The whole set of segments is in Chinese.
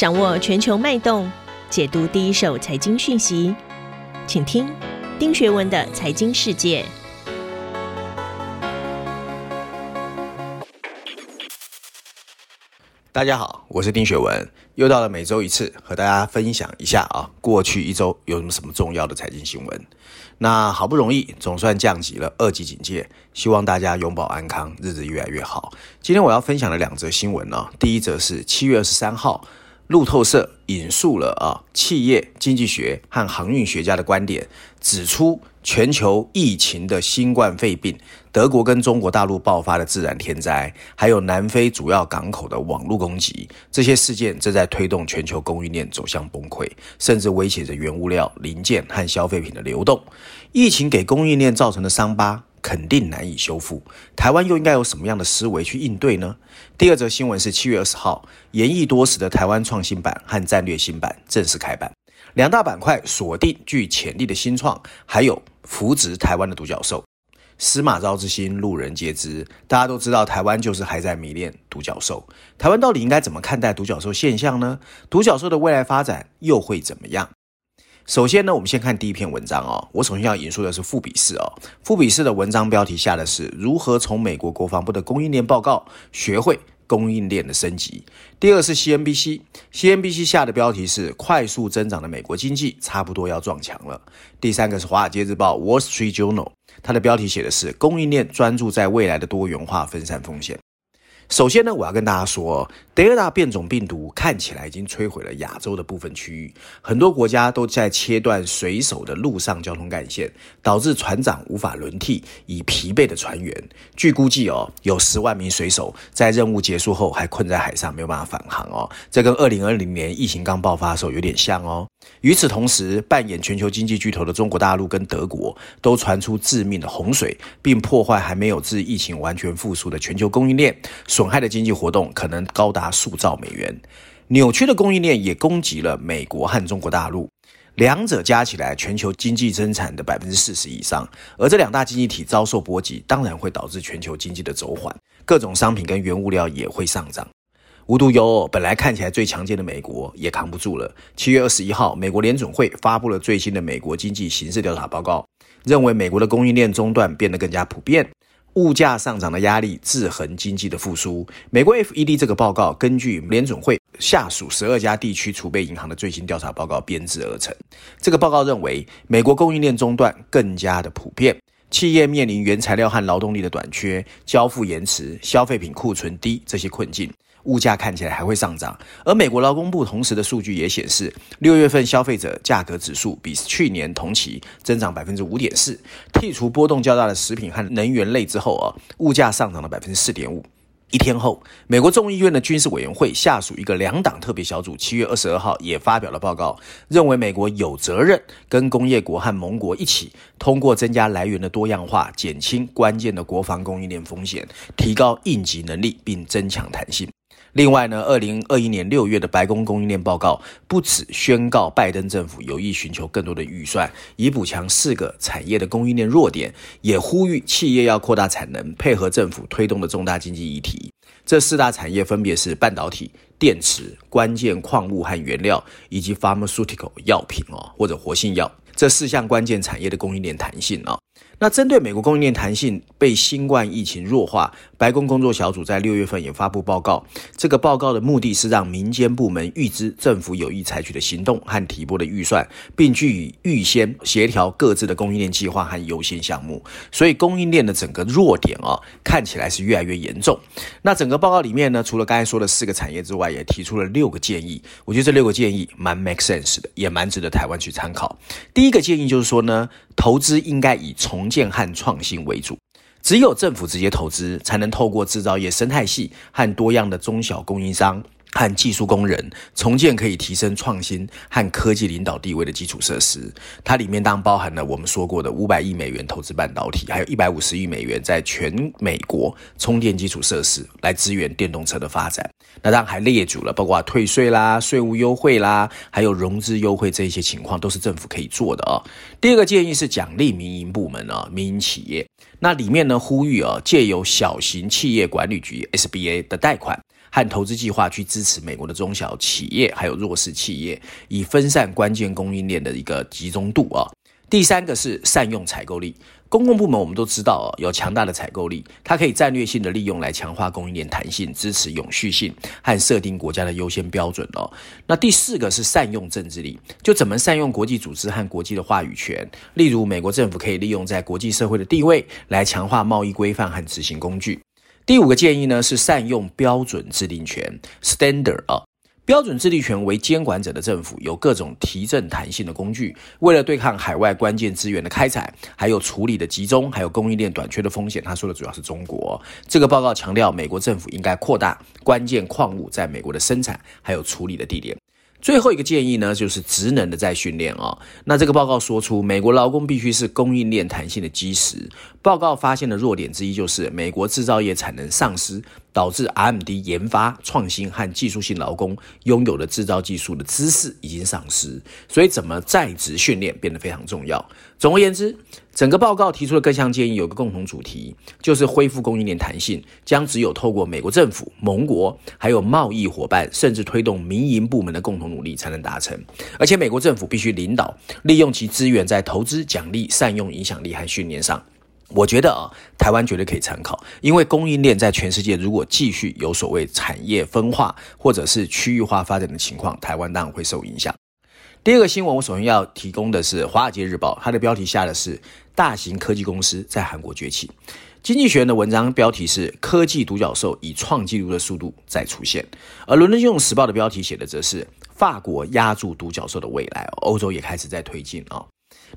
掌握全球脉动，解读第一手财经讯息，请听丁学文的财经世界。大家好，我是丁学文，又到了每周一次和大家分享一下啊，过去一周有什么什么重要的财经新闻。那好不容易总算降级了二级警戒，希望大家永保安康，日子越来越好。今天我要分享的两则新闻呢，第一则是七月二十三号，路透社引述了啊企业经济学和航运学家的观点，指出全球疫情的新冠肺病、德国跟中国大陆爆发的自然天灾，还有南非主要港口的网络攻击，这些事件正在推动全球供应链走向崩溃，甚至威胁着原物料、零件和消费品的流动。疫情给供应链造成的伤疤，肯定难以修复，台湾又应该有什么样的思维去应对呢？第二则新闻是七月二十号，研议多时的台湾创新版和战略新版正式开板，两大板块锁定具潜力的新创，还有扶植台湾的独角兽。司马昭之心，路人皆知，大家都知道台湾就是还在迷恋独角兽。台湾到底应该怎么看待独角兽现象呢？独角兽的未来发展又会怎么样？首先呢，我们先看第一篇文章哦。我首先要引述的是富比士哦。富比士的文章标题下的是如何从美国国防部的供应链报告学会供应链的升级。第二是 CNBC，CNBC 下的标题是快速增长的美国经济差不多要撞墙了。第三个是华尔街日报 Wall Street Journal，它的标题写的是供应链专注在未来的多元化分散风险。首先呢，我要跟大家说，德尔塔变种病毒看起来已经摧毁了亚洲的部分区域，很多国家都在切断水手的陆上交通干线，导致船长无法轮替，以疲惫的船员。据估计哦，有十万名水手在任务结束后还困在海上，没有办法返航哦。这跟二零二零年疫情刚爆发的时候有点像哦。与此同时，扮演全球经济巨头的中国大陆跟德国都传出致命的洪水，并破坏还没有自疫情完全复苏的全球供应链。损害的经济活动可能高达数兆美元，扭曲的供应链也攻击了美国和中国大陆，两者加起来全球经济增产的百分之四十以上，而这两大经济体遭受波及，当然会导致全球经济的走缓，各种商品跟原物料也会上涨。无独有偶，本来看起来最强健的美国也扛不住了。七月二十一号，美国联准会发布了最新的美国经济形势调查报告，认为美国的供应链中断变得更加普遍。物价上涨的压力制衡经济的复苏。美国 FED 这个报告根据联准会下属十二家地区储备银行的最新调查报告编制而成。这个报告认为，美国供应链中断更加的普遍，企业面临原材料和劳动力的短缺、交付延迟、消费品库存低这些困境。物价看起来还会上涨，而美国劳工部同时的数据也显示，六月份消费者价格指数比去年同期增长百分之五点四，剔除波动较大的食品和能源类之后啊，物价上涨了百分之四点五。一天后，美国众议院的军事委员会下属一个两党特别小组，七月二十二号也发表了报告，认为美国有责任跟工业国和盟国一起，通过增加来源的多样化，减轻关键的国防供应链风险，提高应急能力，并增强弹性。另外呢，二零二一年六月的白宫供应链报告不只宣告拜登政府有意寻求更多的预算，以补强四个产业的供应链弱点，也呼吁企业要扩大产能，配合政府推动的重大经济议题。这四大产业分别是半导体、电池、关键矿物和原料，以及 pharmaceutical 药品哦，或者活性药。这四项关键产业的供应链弹性啊。那针对美国供应链弹性被新冠疫情弱化，白宫工作小组在六月份也发布报告。这个报告的目的是让民间部门预知政府有意采取的行动和提拨的预算，并据以预先协调各自的供应链计划和优先项目。所以供应链的整个弱点啊，看起来是越来越严重。那整个报告里面呢，除了刚才说的四个产业之外，也提出了六个建议。我觉得这六个建议蛮 make sense 的，也蛮值得台湾去参考。第一个建议就是说呢，投资应该以重建和创新为主，只有政府直接投资，才能透过制造业生态系和多样的中小供应商。和技术工人重建可以提升创新和科技领导地位的基础设施，它里面当然包含了我们说过的五百亿美元投资半导体，还有一百五十亿美元在全美国充电基础设施来支援电动车的发展。那当然还列举了包括退税啦、税务优惠啦，还有融资优惠这一些情况，都是政府可以做的啊。第二个建议是奖励民营部门啊，民营企业。那里面呢呼吁啊，借由小型企业管理局 SBA 的贷款。和投资计划去支持美国的中小企业还有弱势企业，以分散关键供应链的一个集中度啊。第三个是善用采购力，公共部门我们都知道哦，有强大的采购力，它可以战略性的利用来强化供应链弹性，支持永续性和设定国家的优先标准哦。那第四个是善用政治力，就怎么善用国际组织和国际的话语权，例如美国政府可以利用在国际社会的地位来强化贸易规范和执行工具。第五个建议呢是善用标准制定权 （standard） 啊。标准制定权为监管者的政府有各种提振弹性的工具，为了对抗海外关键资源的开采，还有处理的集中，还有供应链短缺的风险。他说的主要是中国。这个报告强调，美国政府应该扩大关键矿物在美国的生产还有处理的地点。最后一个建议呢，就是职能的再训练啊。那这个报告说出，美国劳工必须是供应链弹性的基石。报告发现的弱点之一就是，美国制造业产能丧失，导致 R&D 研发创新和技术性劳工拥有的制造技术的知识已经丧失。所以，怎么在职训练变得非常重要。总而言之，整个报告提出的各项建议有个共同主题，就是恢复供应链弹性，将只有透过美国政府、盟国，还有贸易伙伴，甚至推动民营部门的共同努力才能达成。而且，美国政府必须领导，利用其资源在投资、奖励、善用影响力和训练上。我觉得啊，台湾绝对可以参考，因为供应链在全世界如果继续有所谓产业分化或者是区域化发展的情况，台湾当然会受影响。第二个新闻，我首先要提供的是《华尔街日报》，它的标题下的是“大型科技公司在韩国崛起”。经济学人的文章标题是“科技独角兽以创纪录的速度再出现”，而《伦敦金融时报》的标题写的则是“法国压住独角兽的未来”，欧洲也开始在推进啊。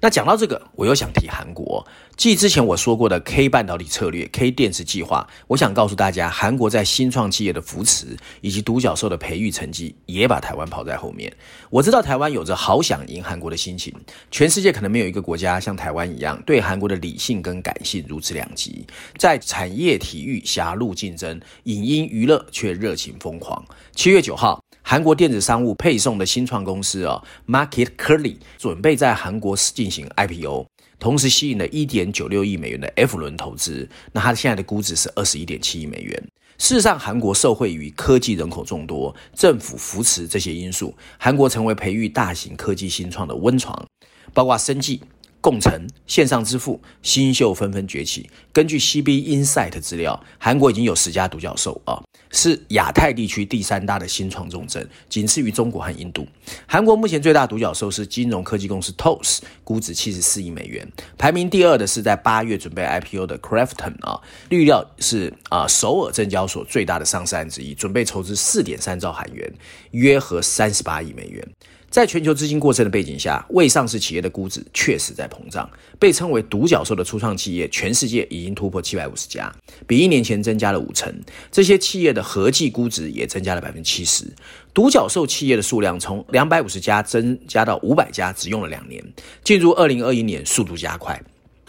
那讲到这个，我又想提韩国。继之前我说过的 K 半导体策略、K 电池计划，我想告诉大家，韩国在新创企业的扶持以及独角兽的培育成绩，也把台湾跑在后面。我知道台湾有着好想赢韩国的心情，全世界可能没有一个国家像台湾一样，对韩国的理性跟感性如此两极，在产业、体育狭路竞争，影音娱乐却热情疯狂。七月九号。韩国电子商务配送的新创公司啊，Market Curly 准备在韩国进行 IPO，同时吸引了一点九六亿美元的 F 轮投资。那它现在的估值是二十一点七亿美元。事实上，韩国受惠于科技人口众多、政府扶持这些因素，韩国成为培育大型科技新创的温床，包括生技。共乘线上支付，新秀纷纷崛起。根据 CB Insight 资料，韩国已经有十家独角兽啊，是亚太地区第三大的新创重镇，仅次于中国和印度。韩国目前最大独角兽是金融科技公司 TOS，估值七十四亿美元。排名第二的是在八月准备 IPO 的 Crafton 啊，预料是啊首尔证交所最大的上市案之一，准备筹资四点三兆韩元，约合三十八亿美元。在全球资金过剩的背景下，未上市企业的估值确实在膨胀。被称为独角兽的初创企业，全世界已经突破七百五十家，比一年前增加了五成。这些企业的合计估值也增加了百分之七十。独角兽企业的数量从两百五十家增加到五百家，只用了两年。进入二零二一年，速度加快。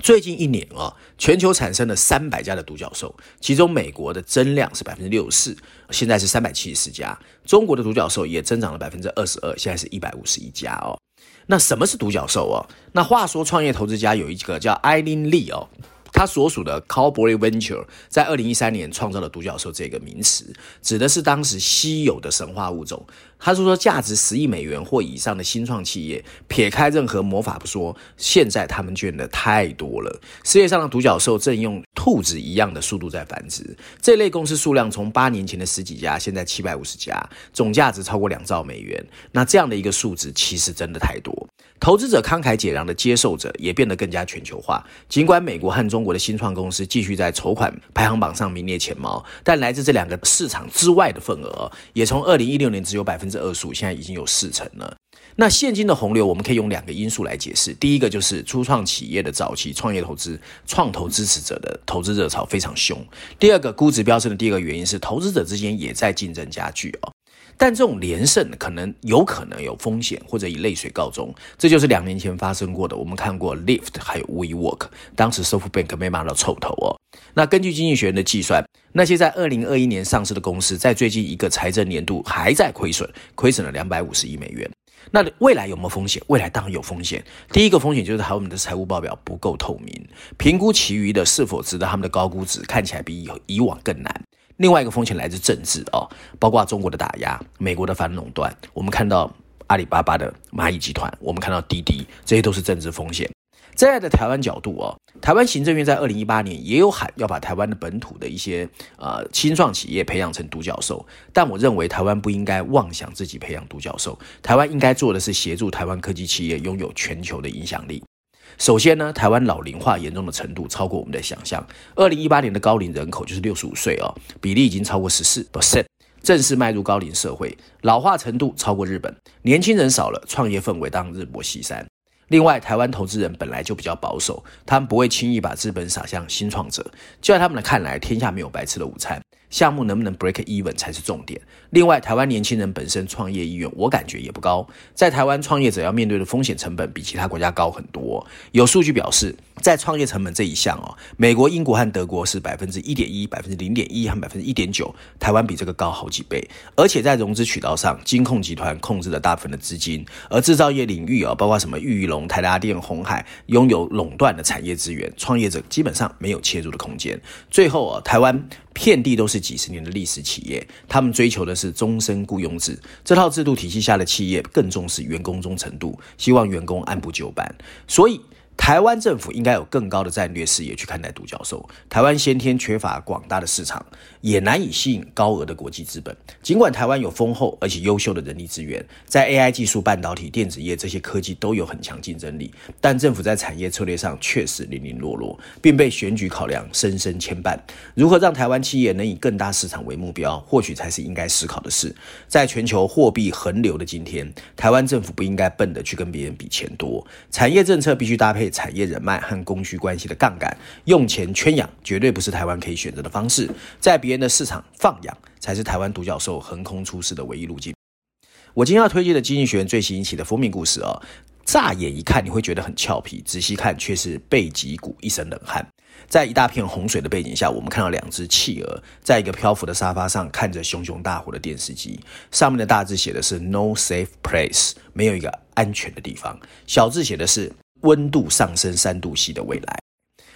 最近一年啊，全球产生了三百家的独角兽，其中美国的增量是百分之六十四，现在是三百七十四家。中国的独角兽也增长了百分之二十二，现在是一百五十一家哦。那什么是独角兽哦？那话说，创业投资家有一个叫艾琳利哦。他所属的 Cowboy Venture 在二零一三年创造了“独角兽”这个名词，指的是当时稀有的神话物种。他是说，价值十亿美元或以上的新创企业，撇开任何魔法不说，现在他们卷的太多了。世界上的独角兽正用兔子一样的速度在繁殖。这类公司数量从八年前的十几家，现在七百五十家，总价值超过两兆美元。那这样的一个数字，其实真的太多。投资者慷慨解囊的接受者也变得更加全球化。尽管美国和中国的新创公司继续在筹款排行榜上名列前茅，但来自这两个市场之外的份额也从二零一六年只有百分之二十五，现在已经有四成了。那现今的洪流，我们可以用两个因素来解释。第一个就是初创企业的早期创业投资，创投支持者的投资热潮非常凶。第二个估值飙升的第二个原因是投资者之间也在竞争加剧哦。但这种连胜可能有可能有风险，或者以泪水告终。这就是两年前发生过的。我们看过 Lyft 还有 WeWork，当时 SoftBank 被骂到臭头哦。那根据经济学人的计算，那些在二零二一年上市的公司，在最近一个财政年度还在亏损，亏损了两百五十亿美元。那未来有没有风险？未来当然有风险。第一个风险就是他们的财务报表不够透明，评估其余的是否值得他们的高估值，看起来比以以往更难。另外一个风险来自政治哦，包括中国的打压、美国的反垄断。我们看到阿里巴巴的蚂蚁集团，我们看到滴滴，这些都是政治风险。在的台湾角度哦，台湾行政院在二零一八年也有喊要把台湾的本土的一些呃新创企业培养成独角兽，但我认为台湾不应该妄想自己培养独角兽，台湾应该做的是协助台湾科技企业拥有全球的影响力。首先呢，台湾老龄化严重的程度超过我们的想象，二零一八年的高龄人口就是六十五岁哦，比例已经超过十四 percent，正式迈入高龄社会，老化程度超过日本，年轻人少了，创业氛围当日薄西山。另外，台湾投资人本来就比较保守，他们不会轻易把资本撒向新创者。就在他们的看来，天下没有白吃的午餐，项目能不能 break even 才是重点。另外，台湾年轻人本身创业意愿，我感觉也不高。在台湾，创业者要面对的风险成本比其他国家高很多。有数据表示，在创业成本这一项哦，美国、英国和德国是百分之一点一、百分之零点一和百分之一点九，台湾比这个高好几倍。而且在融资渠道上，金控集团控制了大部分的资金，而制造业领域啊，包括什么裕隆。台达电、红海拥有垄断的产业资源，创业者基本上没有切入的空间。最后啊，台湾遍地都是几十年的历史企业，他们追求的是终身雇佣制。这套制度体系下的企业更重视员工忠诚度，希望员工按部就班。所以。台湾政府应该有更高的战略视野去看待独角兽。台湾先天缺乏广大的市场，也难以吸引高额的国际资本。尽管台湾有丰厚而且优秀的人力资源，在 AI 技术、半导体、电子业这些科技都有很强竞争力，但政府在产业策略上确实零零落落，并被选举考量深深牵绊。如何让台湾企业能以更大市场为目标，或许才是应该思考的事。在全球货币横流的今天，台湾政府不应该笨的去跟别人比钱多，产业政策必须搭配。产业人脉和供需关系的杠杆，用钱圈养绝对不是台湾可以选择的方式。在别人的市场放养，才是台湾独角兽横空出世的唯一路径。我今天要推荐的《经济学人》最新一期的封面故事哦，乍眼一看你会觉得很俏皮，仔细看却是背脊骨一身冷汗。在一大片洪水的背景下，我们看到两只企鹅在一个漂浮的沙发上看着熊熊大火的电视机，上面的大字写的是 “No safe place”，没有一个安全的地方。小字写的是。温度上升三度 C 的未来，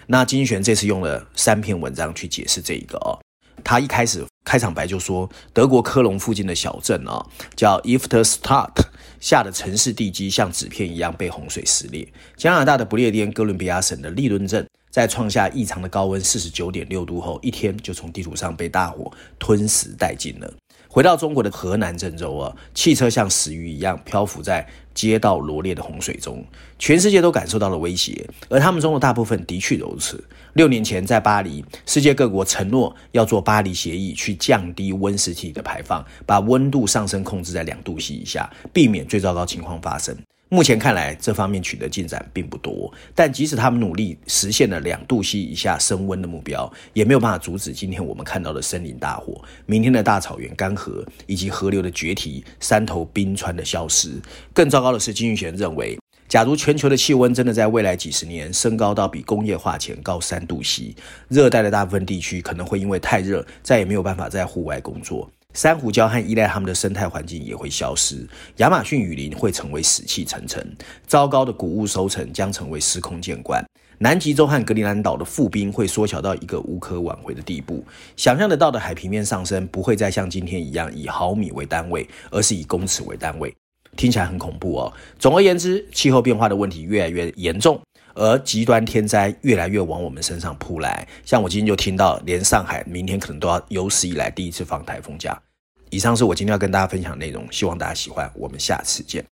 那经济学人这次用了三篇文章去解释这一个哦。他一开始开场白就说，德国科隆附近的小镇哦，叫 Ifterstadt 下的城市地基像纸片一样被洪水撕裂。加拿大的不列颠哥伦比亚省的利顿镇，在创下异常的高温四十九点六度后，一天就从地图上被大火吞噬殆尽了。回到中国的河南郑州啊，汽车像死鱼一样漂浮在街道罗列的洪水中，全世界都感受到了威胁，而他们中的大部分的确如此。六年前在巴黎，世界各国承诺要做巴黎协议，去降低温室气体的排放，把温度上升控制在两度 C 以下，避免最糟糕情况发生。目前看来，这方面取得进展并不多。但即使他们努力实现了两度 C 以下升温的目标，也没有办法阻止今天我们看到的森林大火、明天的大草原干涸，以及河流的决堤、山头冰川的消失。更糟糕的是，金玉贤认为，假如全球的气温真的在未来几十年升高到比工业化前高三度 C，热带的大部分地区可能会因为太热，再也没有办法在户外工作。珊瑚礁和依赖它们的生态环境也会消失，亚马逊雨林会成为死气沉沉，糟糕的谷物收成将成为司空见惯。南极洲和格陵兰岛的覆冰会缩小到一个无可挽回的地步。想象得到的海平面上升不会再像今天一样以毫米为单位，而是以公尺为单位。听起来很恐怖哦。总而言之，气候变化的问题越来越严重。而极端天灾越来越往我们身上扑来，像我今天就听到，连上海明天可能都要有史以来第一次放台风假。以上是我今天要跟大家分享的内容，希望大家喜欢，我们下次见。